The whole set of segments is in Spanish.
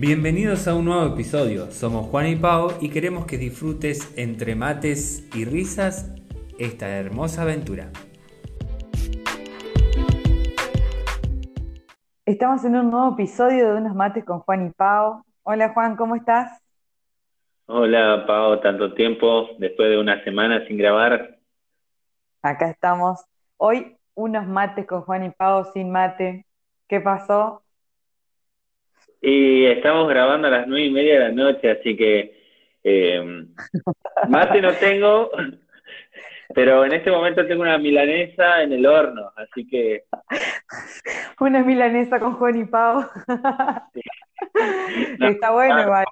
Bienvenidos a un nuevo episodio. Somos Juan y Pau y queremos que disfrutes entre mates y risas esta hermosa aventura. Estamos en un nuevo episodio de Unos Mates con Juan y Pau. Hola Juan, ¿cómo estás? Hola Pau, tanto tiempo después de una semana sin grabar. Acá estamos. Hoy unos mates con Juan y Pau sin mate. ¿Qué pasó? Y estamos grabando a las nueve y media de la noche, así que eh, mate no tengo, pero en este momento tengo una milanesa en el horno, así que... Una milanesa con Juan y Pau. Está bueno igual.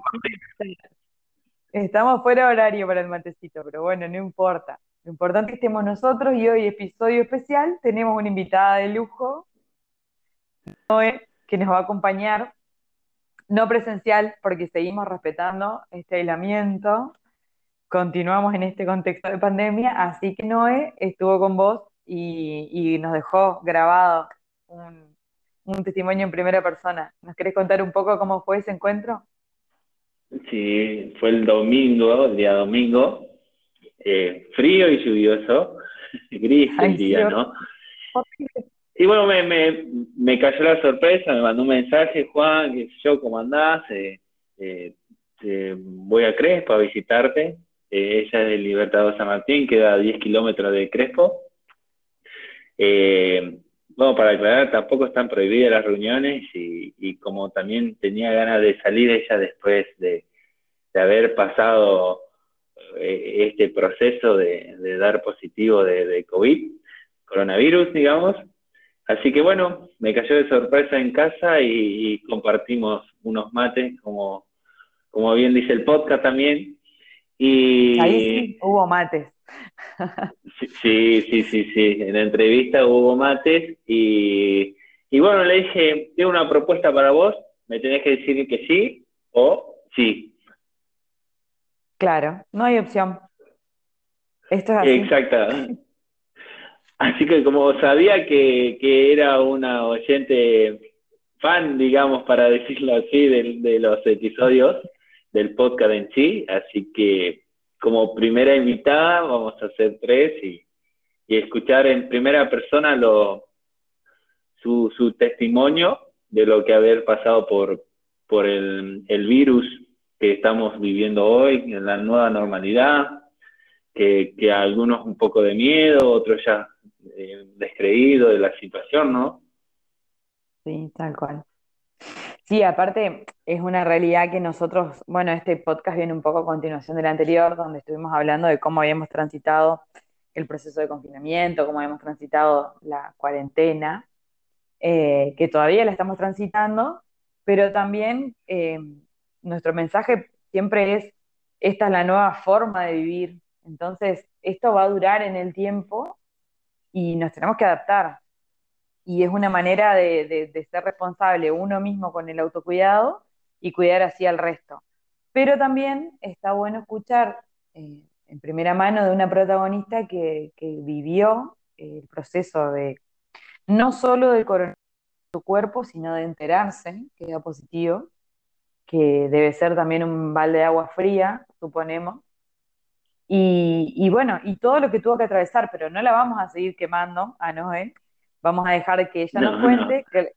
Estamos fuera de horario para el matecito, pero bueno, no importa. Lo importante es que estemos nosotros y hoy, episodio especial, tenemos una invitada de lujo, Noé, que nos va a acompañar no presencial porque seguimos respetando este aislamiento, continuamos en este contexto de pandemia, así que Noé estuvo con vos y, nos dejó grabado un, testimonio en primera persona. ¿Nos querés contar un poco cómo fue ese encuentro? Sí, fue el domingo, el día domingo, eh, frío y lluvioso, gris el día, ¿no? Y bueno, me, me, me, cayó la sorpresa, me mandó un mensaje, Juan, que yo, ¿cómo andás? Eh, eh, voy a Crespo a visitarte. Eh, ella es del Libertador San Martín, queda a 10 kilómetros de Crespo. bueno, para aclarar, tampoco están prohibidas las reuniones y, y, como también tenía ganas de salir ella después de, de haber pasado este proceso de, de dar positivo de COVID, coronavirus, digamos, Así que bueno, me cayó de sorpresa en casa y, compartimos unos mates, como, como bien dice el podcast también. Y, Ahí sí hubo mates. Sí, sí, sí, sí. En la entrevista hubo mates y, y bueno, le dije, tengo una propuesta para vos, me tenés que decir que sí o sí. Claro, no hay opción. Esto es así. Exacto. Así que como sabía que, que era una oyente fan, digamos, para decirlo así, de, de, los episodios del podcast en sí, así que como primera invitada vamos a hacer tres y, y escuchar en primera persona lo, su, su testimonio de lo que haber pasado por, por el, el virus que estamos viviendo hoy, en la nueva normalidad, que, que algunos un poco de miedo, otros ya eh, descreído de la situación, ¿no? Sí, tal cual. Sí, aparte es una realidad que nosotros, bueno, este podcast viene un poco a continuación del anterior, donde estuvimos hablando de cómo habíamos transitado el proceso de confinamiento, cómo habíamos transitado la cuarentena, eh, que todavía la estamos transitando, pero también eh, nuestro mensaje siempre es, esta es la nueva forma de vivir, entonces esto va a durar en el tiempo y nos tenemos que adaptar. Y es una manera de, ser responsable uno mismo con el autocuidado y cuidar así al resto. Pero también está bueno escuchar eh, en primera mano de una protagonista que, vivió el proceso de no solo del coronavirus su cuerpo, sino de enterarse que era positivo, que debe ser también un balde de agua fría, suponemos, y, bueno, y todo lo que tuvo que atravesar, pero no la vamos a seguir quemando a Noé, vamos a dejar que ella nos cuente, que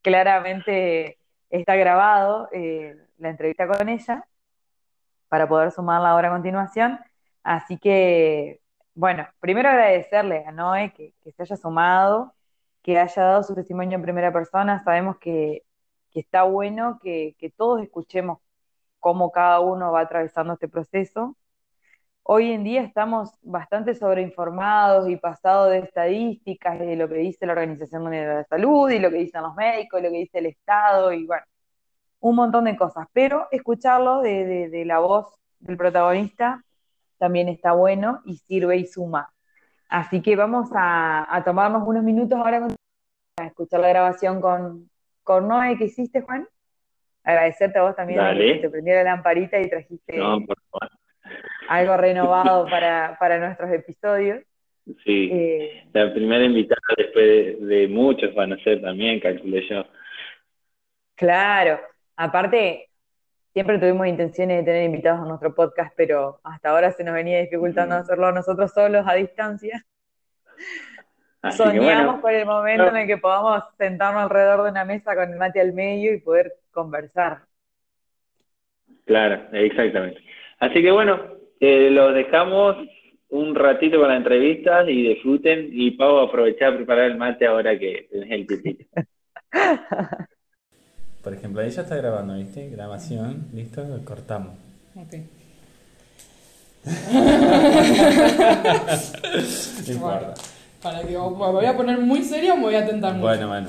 claramente está grabado eh, la entrevista con ella para poder sumarla ahora a continuación. Así que, bueno, primero agradecerle a Noé que, se haya sumado, que haya dado su testimonio en primera persona. Sabemos que, que está bueno que, que todos escuchemos cómo cada uno va atravesando este proceso Hoy en día estamos bastante sobreinformados y pasados de estadísticas de lo que dice la Organización Mundial de la Salud y lo que dicen los médicos y lo que dice el Estado y bueno, un montón de cosas. Pero escucharlo de, la voz del protagonista también está bueno y sirve y suma. Así que vamos a, tomarnos unos minutos ahora para escuchar la grabación con, con Noé que hiciste, Juan. Agradecerte a vos también que te prendiera la lamparita y trajiste no, por favor algo renovado para, para nuestros episodios. Sí, eh, la primera invitada después de, muchos van a ser también, calculé yo. Claro, Aparte, siempre tuvimos intenciones de tener invitados a nuestro podcast, pero hasta ahora se nos venía dificultando hacerlo nosotros solos a distancia. Soñamos por el momento en el que podamos sentarnos alrededor de una mesa con el mate al medio y poder conversar. Claro, exactamente. Así que bueno, eh, lo dejamos un ratito con la entrevista y disfruten. Y Pau, aprovechar a preparar el mate ahora que tenés el tipito. Por ejemplo, ella está grabando, ¿viste? Grabación, listo, cortamos. Ok. no importa. Para que me voy a poner muy serio me voy a tentar mucho. Bueno, bueno.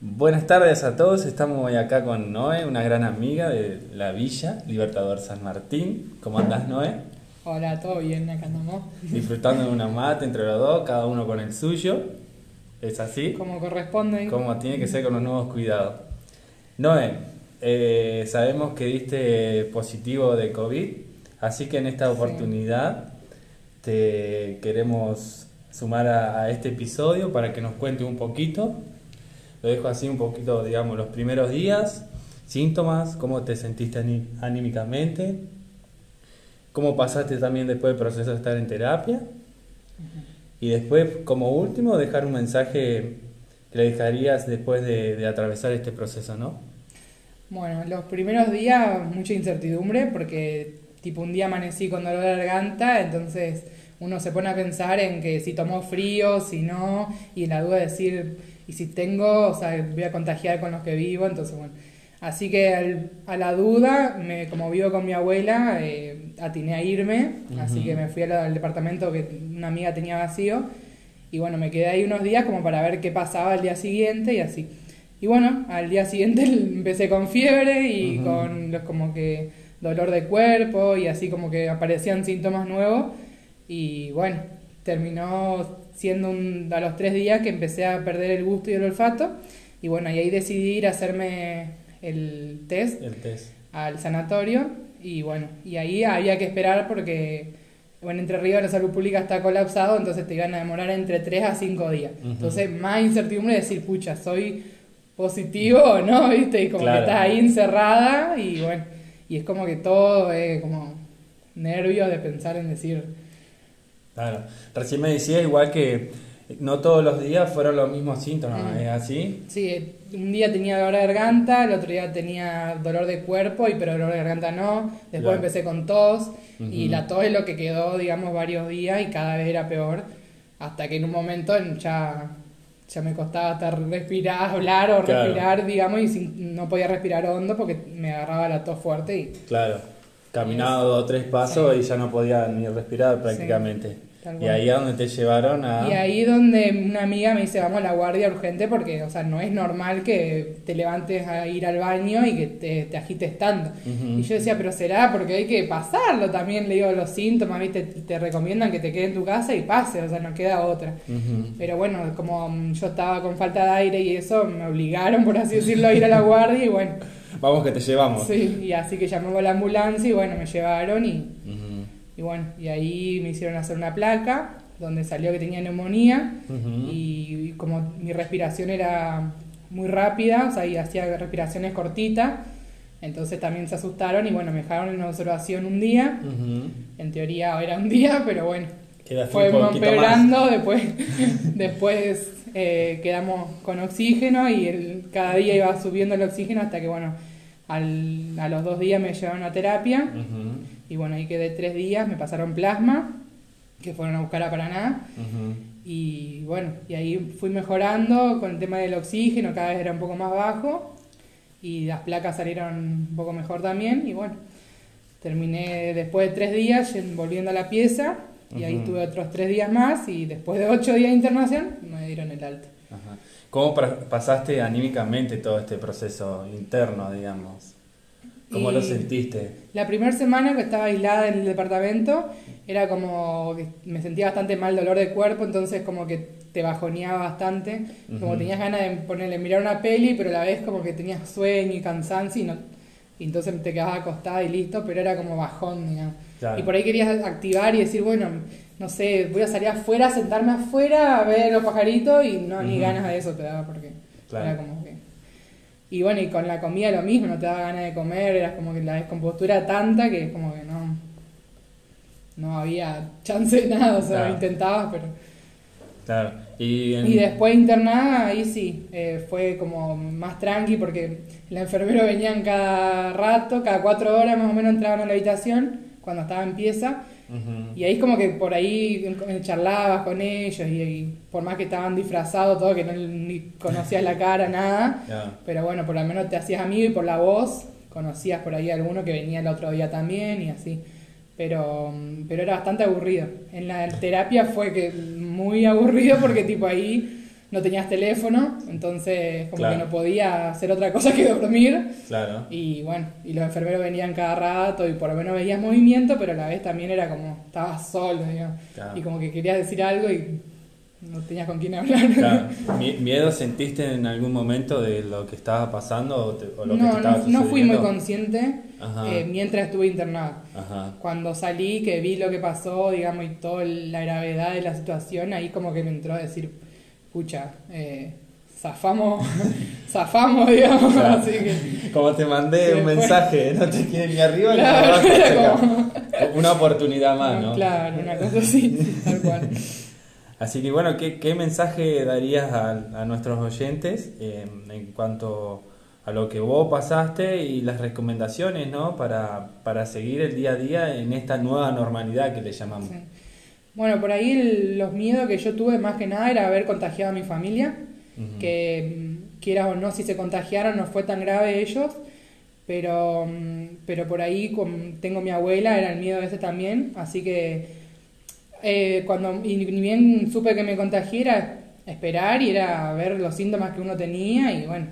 Buenas tardes a todos, estamos hoy acá con Noé, una gran amiga de la Villa Libertador San Martín. ¿Cómo andás, Noé? Hola, todo bien, acá andamos. Disfrutando de una mate entre los dos, cada uno con el suyo. ¿Es así? Como corresponde. Como tiene que ser con los nuevos cuidados. Noé, eh, sabemos que diste positivo de COVID, así que en esta oportunidad te queremos sumar a, este episodio para que nos cuente un poquito. Lo dejo así un poquito, digamos, los primeros días, síntomas, cómo te sentiste anímicamente, cómo pasaste también después del proceso de estar en terapia. Y después, como último, dejar un mensaje que le dejarías después de, atravesar este proceso, ¿no? Bueno, los primeros días mucha incertidumbre porque tipo un día amanecí con dolor de garganta, entonces uno se pone a pensar en que si tomó frío, si no, y la duda de decir, y si tengo, o sea, voy a contagiar con los que vivo, entonces bueno. Así que a la duda, me, como vivo con mi abuela, eh, atiné a irme, así que me fui al, departamento que una amiga tenía vacío. Y bueno, me quedé ahí unos días como para ver qué pasaba al día siguiente y así. Y bueno, al día siguiente empecé con fiebre y con los como que dolor de cuerpo y así como que aparecían síntomas nuevos. Y bueno, terminó siendo un, a los tres días que empecé a perder el gusto y el olfato. Y bueno, y ahí decidí ir a hacerme el test, al sanatorio. Y bueno, y ahí había que esperar porque, bueno, Entre Ríos la salud pública está colapsado, entonces te iban a demorar entre 3 a 5 días. Entonces, más incertidumbre de decir, pucha, soy positivo o no, ¿viste? Y como que estás ahí encerrada y bueno, y es como que todo es como nervios de pensar en decir... Claro, recién me decías igual que no todos los días fueron los mismos síntomas, ¿es así? Sí, un día tenía dolor de garganta, el otro día tenía dolor de cuerpo, y pero dolor de garganta no. Después empecé con tos, y la tos es lo que quedó, digamos, varios días y cada vez era peor. Hasta que en un momento ya, ya me costaba estar respirar, hablar o respirar, digamos, y no podía respirar hondo porque me agarraba la tos fuerte. y Claro, caminaba dos o tres pasos y ya no podía ni respirar prácticamente. Y ahí es donde te llevaron a... Y ahí donde una amiga me dice, vamos a la guardia urgente porque, o sea, no es normal que te levantes a ir al baño y que te, te agites tanto. Y yo decía, pero será porque hay que pasarlo también, le digo, los síntomas, ¿viste? Te recomiendan que te quedes en tu casa y pase, o sea, no queda otra. Pero bueno, como yo estaba con falta de aire y eso, me obligaron, por así decirlo, a ir a la guardia y bueno... Vamos que te llevamos. Sí, y así que llamamos a la ambulancia y bueno, me llevaron y... Y bueno, y ahí me hicieron hacer una placa donde salió que tenía neumonía y, como mi respiración era muy rápida, o sea, y hacía respiraciones cortitas, entonces también se asustaron y bueno, me dejaron en observación un día. En teoría era un día, pero bueno, fue empeorando, después, después eh, quedamos con oxígeno y el, cada día iba subiendo el oxígeno hasta que bueno, al, a los dos días me llevaron a terapia. Y bueno, ahí quedé tres días, me pasaron plasma, que fueron a buscar a Paraná. Y bueno, y ahí fui mejorando con el tema del oxígeno, cada vez era un poco más bajo. Y las placas salieron un poco mejor también. Y bueno, terminé después de tres días volviendo a la pieza. Y ahí tuve otros tres días más. Y después de ocho días de internación, me dieron el alta. ¿Cómo pasaste anímicamente todo este proceso interno, digamos? ¿Cómo lo sentiste? La primera semana que estaba aislada en el departamento era como que me sentía bastante mal dolor de cuerpo, entonces como que te bajoneaba bastante, como tenías ganas de ponerle mirar una peli, pero a la vez como que tenías sueño y cansancio y, no, y entonces te quedabas acostada y listo, pero era como bajón, digamos. Y por ahí querías activar y decir, bueno, no sé, voy a salir afuera, sentarme afuera a ver los pajaritos y no, ni ganas de eso te daba porque era como que Y bueno, y con la comida lo mismo, no te daba ganas de comer, eras como que la descompostura era tanta que es como que no, no había chance de nada, o sea, Claro. intentabas, pero... Claro. Y, en- Y después internada, ahí sí, eh, fue como más tranqui porque la enfermera venían cada rato, cada cuatro horas más o menos entraban a la habitación cuando estaba en pieza. Y ahí como que por ahí charlabas con ellos y, y por más que estaban disfrazados, todo, que no ni conocías la cara, nada. Pero bueno, por lo menos te hacías amigo y por la voz conocías por ahí alguno que venía el otro día también y así. Pero, pero era bastante aburrido. En la terapia fue que muy aburrido porque tipo ahí no tenías teléfono, entonces como Claro. que no podía hacer otra cosa que dormir. Claro. Y bueno, y los enfermeros venían cada rato y por lo menos veías movimiento, pero a la vez también era como, estabas solo, digamos. Claro. Y como que querías decir algo y no tenías con quién hablar. Claro. Mi- ¿Miedo sentiste en algún momento de lo que estaba pasando o, te- o lo que te no, estaba no, no fui muy sucediendo? consciente eh, mientras estuve internada. Ajá. Cuando salí, que vi lo que pasó, digamos, y toda la gravedad de la situación, ahí como que me entró a decir, pucha, eh, zafamos, zafamos, digamos, Claro. así que... Como te mandé un después- mensaje, no te quieren ni arriba ni abajo. como- Una oportunidad más, ¿no? Claro, una cosa así, tal cual. Así que bueno, ¿qué, qué mensaje darías a, a nuestros oyentes eh, en cuanto a lo que vos pasaste y las recomendaciones, ¿no? Para, para seguir el día a día en esta nueva normalidad que le llamamos. Sí. Bueno, por ahí el- los miedos que yo tuve más que nada era haber contagiado a mi familia, que mm, quieras o no, si se contagiaron no fue tan grave ellos, pero, mm, pero por ahí con- tengo mi abuela, era el miedo ese también, así que eh, cuando y ni bien supe que me contagié era esperar y era ver los síntomas que uno tenía y bueno,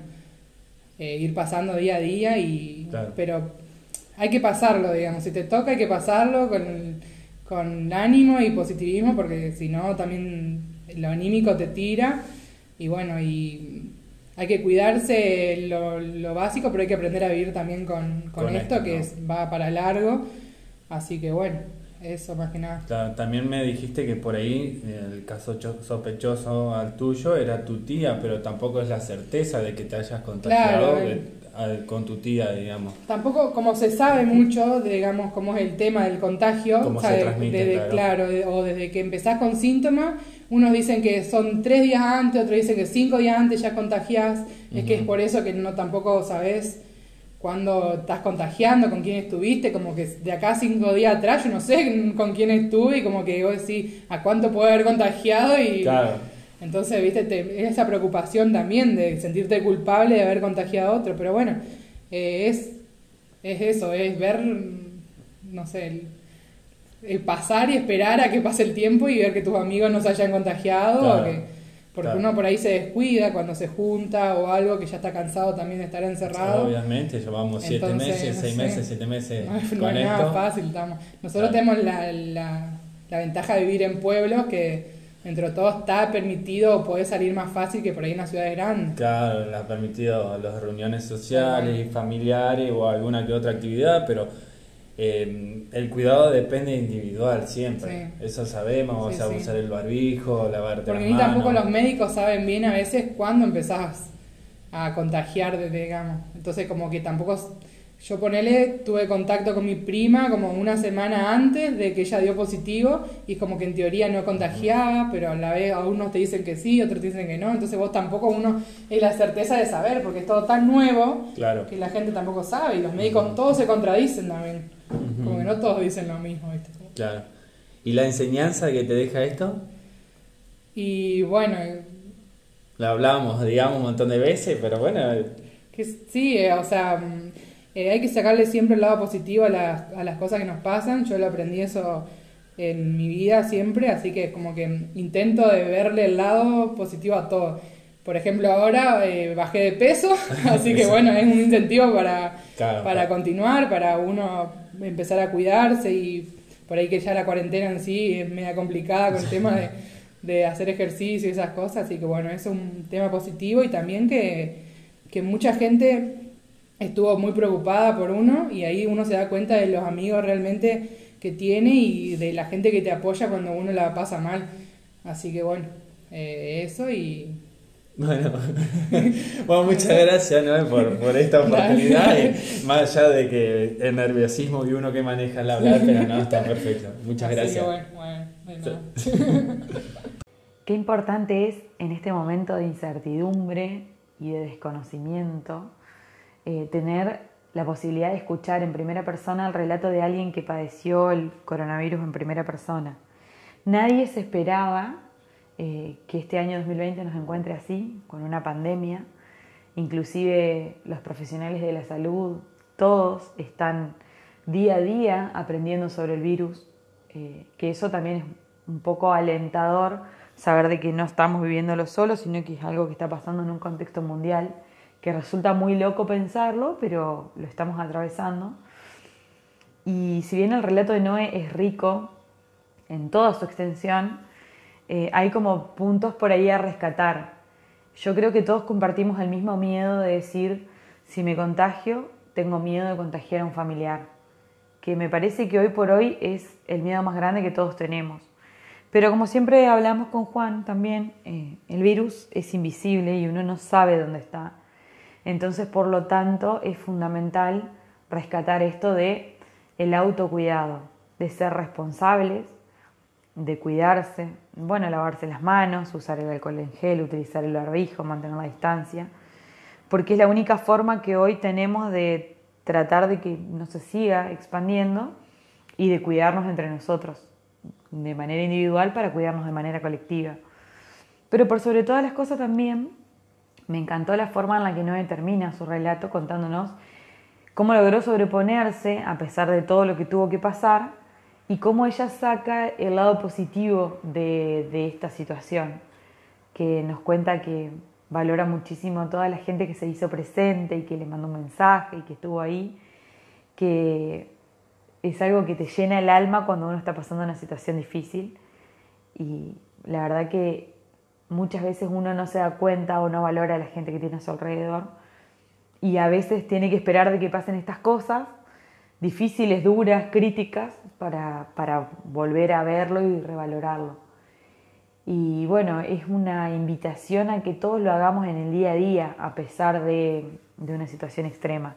eh, ir pasando día a día y Claro. pero hay que pasarlo, digamos, si te toca hay que pasarlo con, con ánimo y positivismo porque si no también lo anímico te tira y bueno, y hay que cuidarse lo, lo básico, pero hay que aprender a vivir también con, con, Con esto, esto, que ¿no? es- va para largo, así que bueno, eso más que nada. Ta- También me dijiste que por ahí el caso cho- sospechoso al tuyo era tu tía, pero tampoco es la certeza de que te hayas contagiado Claro, de- al- con tu tía, digamos. Tampoco, como se sabe mucho, digamos, cómo es el tema del contagio, Cómo o se sea, transmite, desde- claro. de- o desde que empezás con síntomas, unos dicen que son tres días antes, otros dicen que cinco días antes ya contagiás, es que es por eso que no tampoco sabes cuándo estás contagiando, con quién estuviste, como que de acá cinco días atrás yo no sé con quién estuve y como que vos decís a cuánto puedo haber contagiado y Claro, entonces, viste, te- esa preocupación también de sentirte culpable de haber contagiado a otro, pero bueno, eh, es, es eso, es ver, no sé, el, el pasar y esperar a que pase el tiempo y ver que tus amigos no se hayan contagiado, Claro, o que- porque claro. uno por ahí se descuida cuando se junta o algo que ya está cansado también de estar encerrado. obviamente, llevamos siete meses, no seis sé. meses, siete meses No, con es nada esto. fácil, estamos. Nosotros Claro. tenemos la, la, la ventaja de vivir en pueblos que entre todos está permitido poder salir más fácil que por ahí en las ciudades grandes. Claro, ha permitido las reuniones sociales y familiares o alguna que otra actividad, pero eh, el cuidado depende individual siempre. Sí. Eso sabemos, Sí, o sea, sí. usar el barbijo, lavarte Porque las ni tampoco manos. los médicos saben bien a veces cuándo empezás a contagiar, digamos. Entonces como que tampoco... Yo ponele, tuve contacto con mi prima como una semana antes de que ella dio positivo y como que en teoría no contagiaba, pero a la vez a unos te dicen que sí, otros te dicen que no, entonces vos tampoco uno es la certeza de saber porque es todo tan nuevo Claro. que la gente tampoco sabe y los médicos todos se contradicen también, como que no todos dicen lo mismo, ¿viste? Claro. ¿Y la enseñanza que te deja esto? Y bueno, La hablamos, digamos, un montón de veces, pero bueno, Que sí, eh, o sea, mm, eh, hay que sacarle siempre el lado positivo a las, a las cosas que nos pasan. Yo lo aprendí eso en mi vida siempre, así que como que intento de verle el lado positivo a todo. Por ejemplo, ahora eh, bajé de peso, así que bueno, es un incentivo para, Claro, para claro. continuar, para uno empezar a cuidarse y por ahí que ya la cuarentena en sí es media complicada con el tema de, de hacer ejercicio y esas cosas, así que bueno, es un tema positivo y también que, que mucha gente estuvo muy preocupada por uno y ahí uno se da cuenta de los amigos realmente que tiene y de la gente que te apoya cuando uno la pasa mal. Así que bueno, eh, eso y, Bueno, bueno muchas gracias Noé por, por esta oportunidad. Y más allá de que el nerviosismo y uno que maneja el hablar, pero no, está perfecto. Muchas Así que gracias. bueno, bueno. Qué importante es en este momento de incertidumbre y de desconocimiento eh, tener la posibilidad de escuchar en primera persona el relato de alguien que padeció el coronavirus en primera persona. Nadie se esperaba eh, que este año 2020 nos encuentre así, con una pandemia. Inclusive los profesionales de la salud, todos están día a día aprendiendo sobre el virus, eh, que eso también es un poco alentador saber de que no estamos viviéndolo solos, sino que es algo que está pasando en un contexto mundial, que resulta muy loco pensarlo, pero lo estamos atravesando. Y si bien el relato de Noé es rico en toda su extensión, eh, hay como puntos por ahí a rescatar. Yo creo que todos compartimos el mismo miedo de decir, si me contagio, tengo miedo de contagiar a un familiar, que me parece que hoy por hoy es el miedo más grande que todos tenemos. Pero como siempre hablamos con Juan también, eh, el virus es invisible y uno no sabe dónde está. Entonces, por lo tanto, es fundamental rescatar esto de el autocuidado, de ser responsables, de cuidarse, bueno, lavarse las manos, usar el alcohol en gel, utilizar el barbijo, mantener la distancia, porque es la única forma que hoy tenemos de tratar de que no se siga expandiendo y de cuidarnos entre nosotros de manera individual para cuidarnos de manera colectiva. Pero por sobre todas las cosas también me encantó la forma en la que Noé termina su relato contándonos cómo logró sobreponerse a pesar de todo lo que tuvo que pasar y cómo ella saca el lado positivo de, esta situación, que nos cuenta que valora muchísimo a toda la gente que se hizo presente y que le mandó un mensaje y que estuvo ahí, que es algo que te llena el alma cuando uno está pasando una situación difícil. Y la verdad que muchas veces uno no se da cuenta o no valora a la gente que tiene a su alrededor y a veces tiene que esperar de que pasen estas cosas difíciles, duras, críticas para, para volver a verlo y revalorarlo. Y bueno, es una invitación a que todos lo hagamos en el día a día a pesar de, de una situación extrema,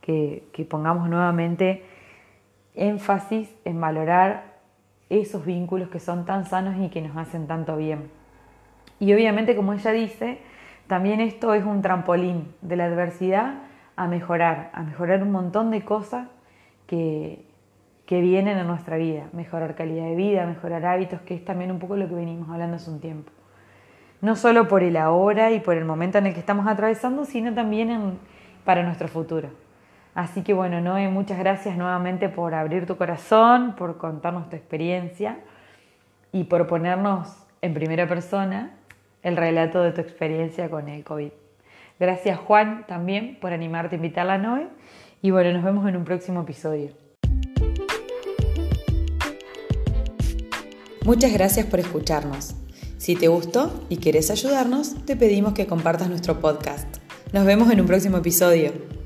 que, que pongamos nuevamente énfasis en valorar esos vínculos que son tan sanos y que nos hacen tanto bien. Y obviamente, como ella dice, también esto es un trampolín de la adversidad a mejorar, a mejorar un montón de cosas que, que vienen a nuestra vida, mejorar calidad de vida, mejorar hábitos, que es también un poco lo que venimos hablando hace un tiempo. No solo por el ahora y por el momento en el que estamos atravesando, sino también para nuestro futuro. Así que bueno, Noé, muchas gracias nuevamente por abrir tu corazón, por contarnos tu experiencia y por ponernos en primera persona el relato de tu experiencia con el COVID. Gracias Juan también por animarte a invitarla a Noé y bueno, nos vemos en un próximo episodio. Muchas gracias por escucharnos. Si te gustó y quieres ayudarnos, te pedimos que compartas nuestro podcast. Nos vemos en un próximo episodio.